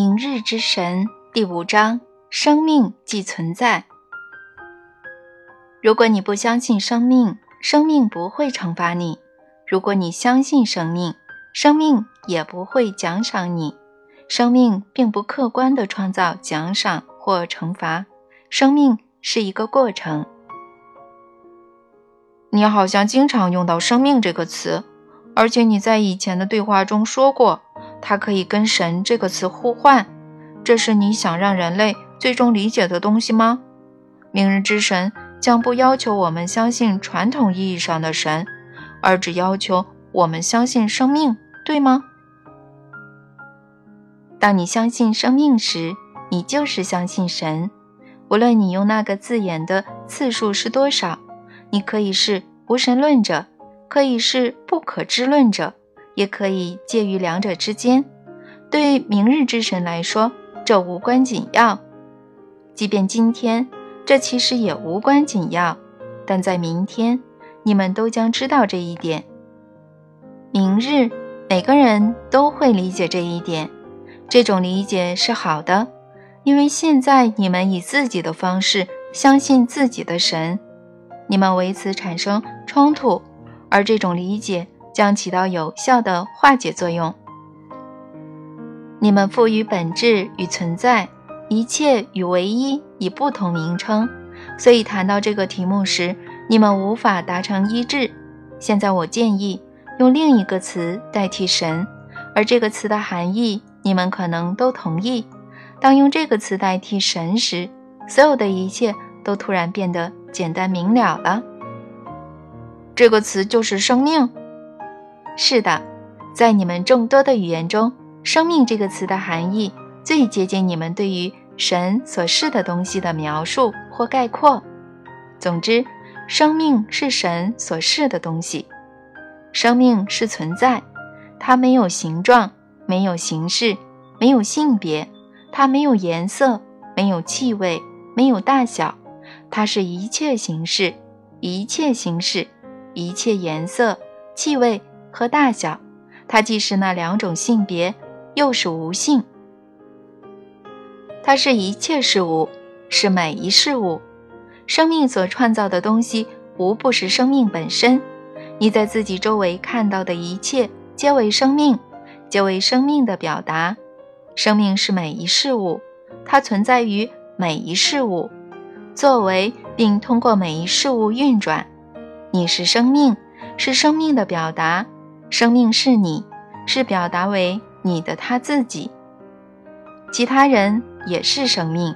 明日之神第五章：生命即存在。如果你不相信生命，生命不会惩罚你；如果你相信生命，生命也不会奖赏你。生命并不客观地创造奖赏或惩罚，生命是一个过程。你好像经常用到“生命”这个词，而且你在以前的对话中说过。它可以跟“神”这个词互换，这是你想让人类最终理解的东西吗？明日之神将不要求我们相信传统意义上的神，而只要求我们相信生命，对吗？当你相信生命时，你就是相信神。无论你用那个字眼的次数是多少，你可以是无神论者，可以是不可知论者。也可以介于两者之间。对明日之神来说，这无关紧要；即便今天，这其实也无关紧要。但在明天，你们都将知道这一点。明日，每个人都会理解这一点。这种理解是好的，因为现在你们以自己的方式相信自己的神，你们为此产生冲突，而这种理解。将起到有效的化解作用。你们赋予本质与存在，一切与唯一以不同名称，所以谈到这个题目时，你们无法达成一致。现在我建议用另一个词代替神，而这个词的含义你们可能都同意。当用这个词代替神时，所有的一切都突然变得简单明了了。这个词就是生命。是的，在你们众多的语言中，“生命”这个词的含义最接近你们对于神所示的东西的描述或概括。总之，生命是神所示的东西。生命是存在，它没有形状，没有形式，没有性别，它没有颜色，没有气味，没有大小，它是一切形式，一切形式，一切颜色、气味。和大小，它既是那两种性别，又是无性。它是一切事物，是每一事物。生命所创造的东西，无不是生命本身。你在自己周围看到的一切，皆为生命，皆为生命的表达。生命是每一事物，它存在于每一事物，作为并通过每一事物运转。你是生命，是生命的表达。生命是你，是表达为你的他自己。其他人也是生命，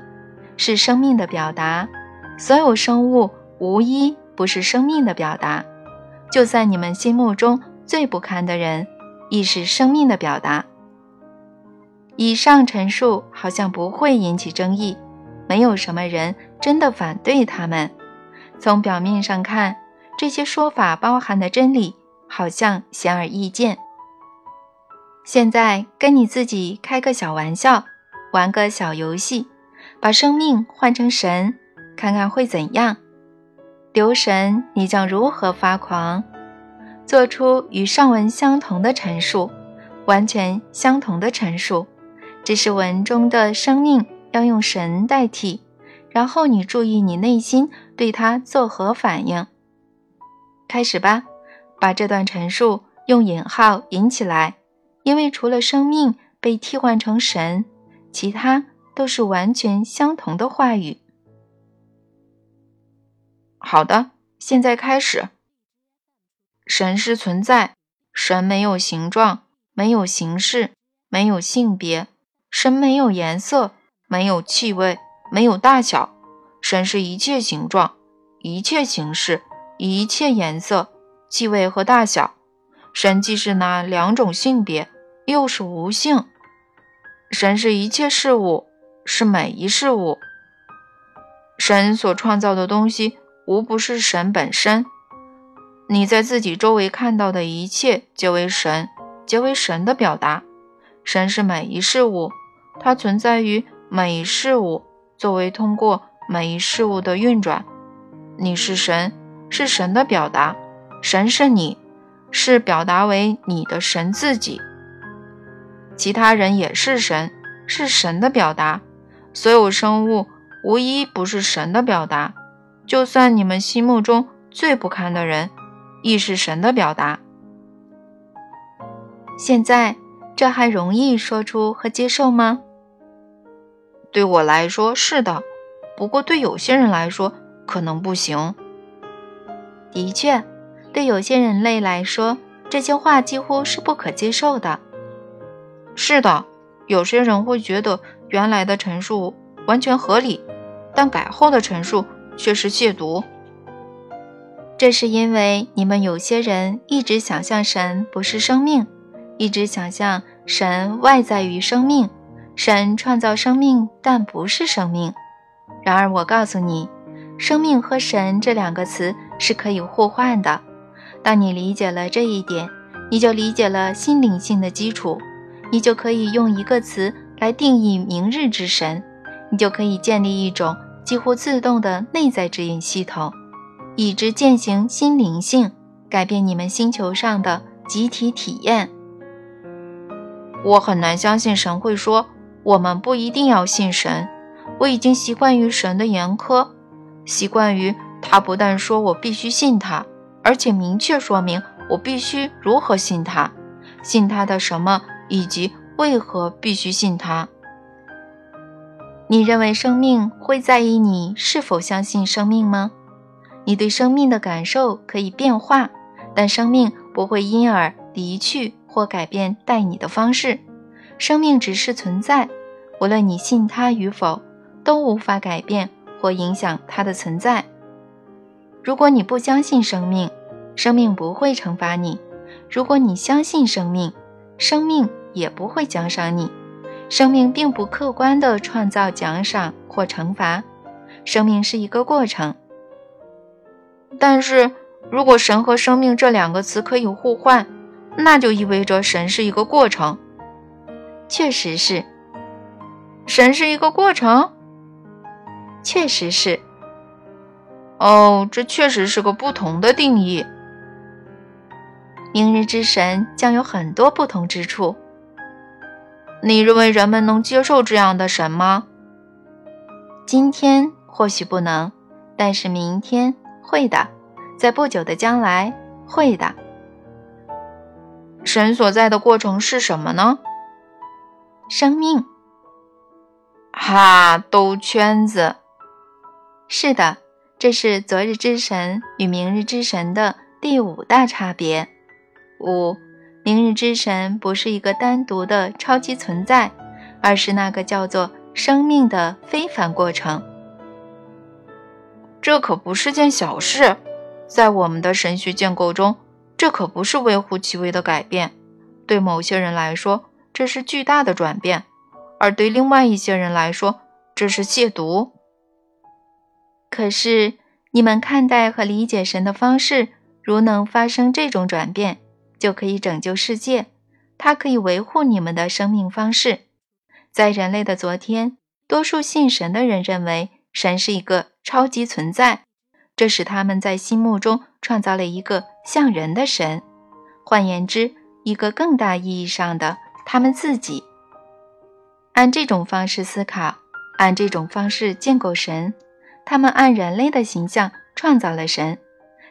是生命的表达。所有生物无一不是生命的表达。就在你们心目中最不堪的人，亦是生命的表达。以上陈述好像不会引起争议，没有什么人真的反对他们。从表面上看，这些说法包含的真理。好像显而易见。现在跟你自己开个小玩笑，玩个小游戏，把生命换成神，看看会怎样？留神，你将如何发狂？做出与上文相同的陈述，完全相同的陈述，只是文中的生命要用神代替。然后你注意你内心对它作何反应。开始吧。把这段陈述用引号引起来，因为除了生命被替换成神，其他都是完全相同的话语。好的，现在开始。神是存在，神没有形状，没有形式，没有性别，神没有颜色，没有气味，没有大小，神是一切形状，一切形式，一切颜色。气味和大小，神既是那两种性别，又是无性。神是一切事物，是每一事物。神所创造的东西，无不是神本身。你在自己周围看到的一切，皆为神，皆为神的表达。神是每一事物，它存在于每一事物，作为通过每一事物的运转。你是神，是神的表达。神是你，是表达为你的神自己。其他人也是神，是神的表达，所有生物无一不是神的表达。就算你们心目中最不堪的人，亦是神的表达。现在这还容易说出和接受吗？对我来说是的，不过对有些人来说可能不行。的确，对有些人类来说，这些话几乎是不可接受的。是的，有些人会觉得原来的陈述完全合理，但改后的陈述。却是亵渎。这是因为你们有些人一直想象神不是生命，一直想象神外在于生命，神创造生命但不是生命。然而我告诉你，生命和神这两个词是可以互换的。当你理解了这一点，你就理解了心灵性的基础，你就可以用一个词来定义明日之神，你就可以建立一种。几乎自动的内在指引系统，以之践行心灵性，改变你们星球上的集体体验。我很难相信神会说我们不一定要信神。我已经习惯于神的严苛，习惯于他不但说我必须信他，而且明确说明我必须如何信他，信他的什么，以及为何必须信他。你认为生命会在意你是否相信生命吗？你对生命的感受可以变化，但生命不会因而离去或改变待你的方式。生命只是存在，无论你信它与否，都无法改变或影响它的存在。如果你不相信生命，生命不会惩罚你；如果你相信生命，生命也不会奖赏你。生命并不客观地创造奖赏或惩罚，生命是一个过程。但是如果神和生命这两个词可以互换，那就意味着神是一个过程。确实是，神是一个过程。确实是。哦，这确实是个不同的定义。明日之神将有很多不同之处。你认为人们能接受这样的神吗？今天或许不能，但是明天会的，在不久的将来会的。神所在的过程是什么呢？生命。哈，兜圈子。是的，这是昨日之神与明日之神的第五大差别。五。明日之神不是一个单独的超级存在，而是那个叫做生命的非凡过程。这可不是件小事，在我们的神学建构中，这可不是微乎其微的改变。对某些人来说，这是巨大的转变；而对另外一些人来说，这是亵渎。可是，你们看待和理解神的方式，如能发生这种转变。就可以拯救世界，它可以维护你们的生命方式。在人类的昨天，多数信神的人认为神是一个超级存在，这使他们在心目中创造了一个像人的神，换言之，一个更大意义上的他们自己。按这种方式思考，按这种方式建构神，他们按人类的形象创造了神，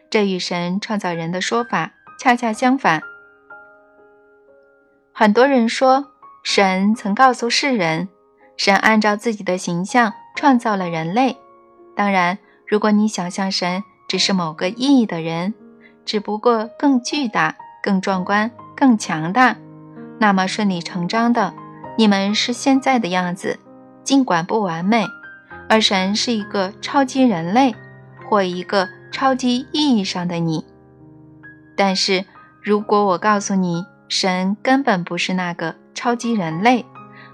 这与神创造人的说法。恰恰相反，很多人说神曾告诉世人，神按照自己的形象创造了人类。当然，如果你想象神只是某个意义的人，只不过更巨大、更壮观、更强大，那么顺理成章的，你们是现在的样子，尽管不完美，而神是一个超级人类，或一个超级意义上的你。但是，如果我告诉你，神根本不是那个超级人类，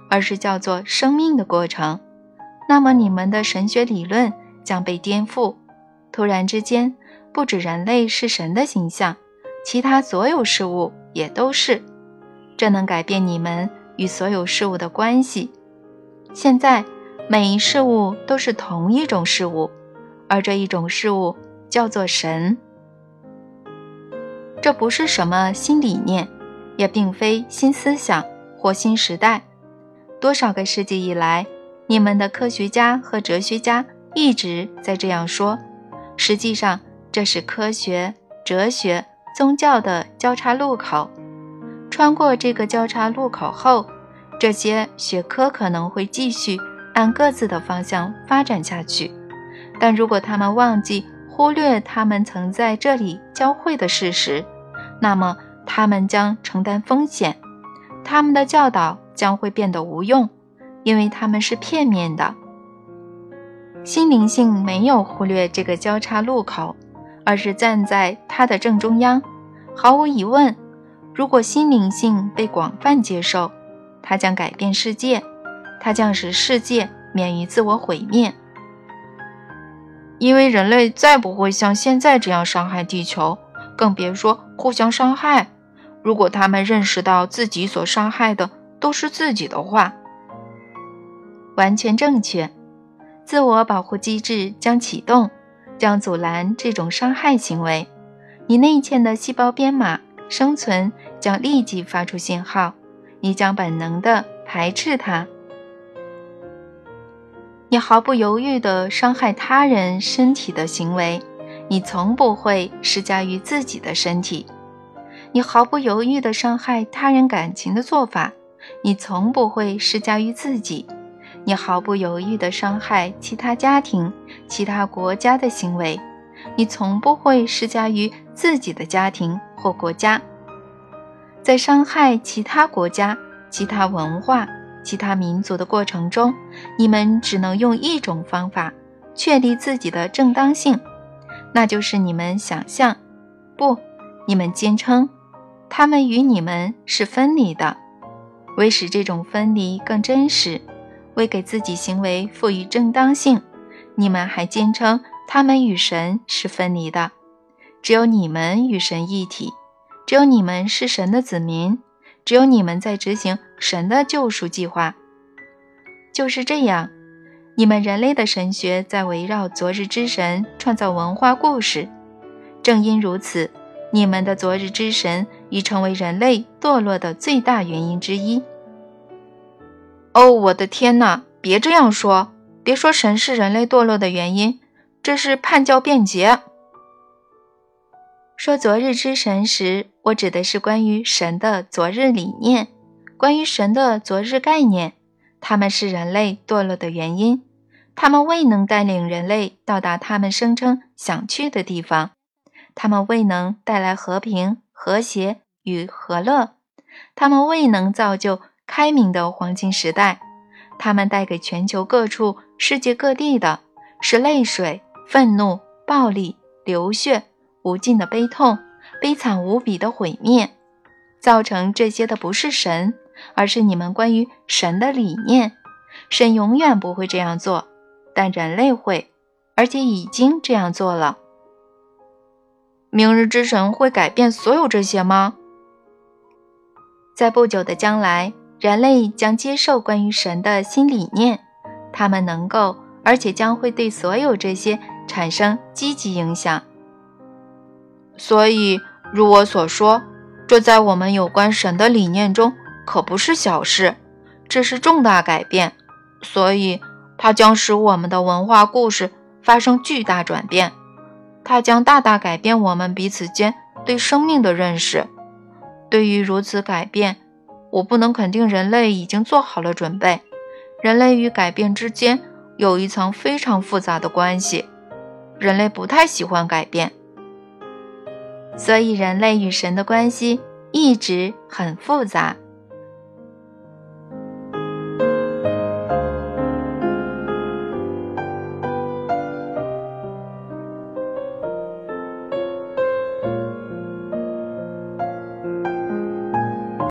而是叫做生命的过程，那么你们的神学理论将被颠覆。突然之间，不止人类是神的形象，其他所有事物也都是。这能改变你们与所有事物的关系。现在，每一事物都是同一种事物，而这一种事物叫做神。这不是什么新理念，也并非新思想或新时代。多少个世纪以来，你们的科学家和哲学家一直在这样说。实际上，这是科学、哲学、宗教的交叉路口。穿过这个交叉路口后，这些学科可能会继续按各自的方向发展下去。但如果他们忘记、忽略他们曾在这里交汇的事实，那么他们将承担风险，他们的教导将会变得无用，因为他们是片面的。心灵性没有忽略这个交叉路口，而是站在它的正中央。毫无疑问，如果心灵性被广泛接受，它将改变世界，它将使世界免于自我毁灭。因为人类再不会像现在这样伤害地球，更别说互相伤害。如果他们认识到自己所伤害的都是自己的话，完全正确。自我保护机制将启动，将阻拦这种伤害行为。你内嵌的细胞编码生存将立即发出信号，你将本能地排斥它。你毫不犹豫地伤害他人身体的行为，你从不会施加于自己的身体；你毫不犹豫地伤害他人感情的做法，你从不会施加于自己；你毫不犹豫地伤害其他家庭、其他国家的行为，你从不会施加于自己的家庭或国家。在伤害其他国家、其他文化。其他民族的过程中，你们只能用一种方法确立自己的正当性，那就是你们想象，不，你们坚称，他们与你们是分离的。为使这种分离更真实，为给自己行为赋予正当性，你们还坚称他们与神是分离的。只有你们与神一体，只有你们是神的子民。只有你们在执行神的救赎计划，就是这样。你们人类的神学在围绕昨日之神创造文化故事。正因如此，你们的昨日之神已成为人类堕落的最大原因之一。哦，我的天哪！别这样说，别说神是人类堕落的原因，这是叛教辩解。说昨日之神时，我指的是关于神的昨日理念，关于神的昨日概念。他们是人类堕落的原因，他们未能带领人类到达他们声称想去的地方，他们未能带来和平、和谐与和乐，他们未能造就开明的黄金时代。他们带给全球各处、世界各地的是泪水、愤怒、暴力、流血。无尽的悲痛，悲惨无比的毁灭，造成这些的不是神，而是你们关于神的理念。神永远不会这样做，但人类会，而且已经这样做了。明日之神会改变所有这些吗？在不久的将来，人类将接受关于神的新理念，他们能够，而且将会对所有这些产生积极影响。所以，如我所说，这在我们有关神的理念中可不是小事，这是重大改变。所以，它将使我们的文化故事发生巨大转变，它将大大改变我们彼此间对生命的认识。对于如此改变，我不能肯定人类已经做好了准备。人类与改变之间有一层非常复杂的关系，人类不太喜欢改变。所以，人类与神的关系一直很复杂。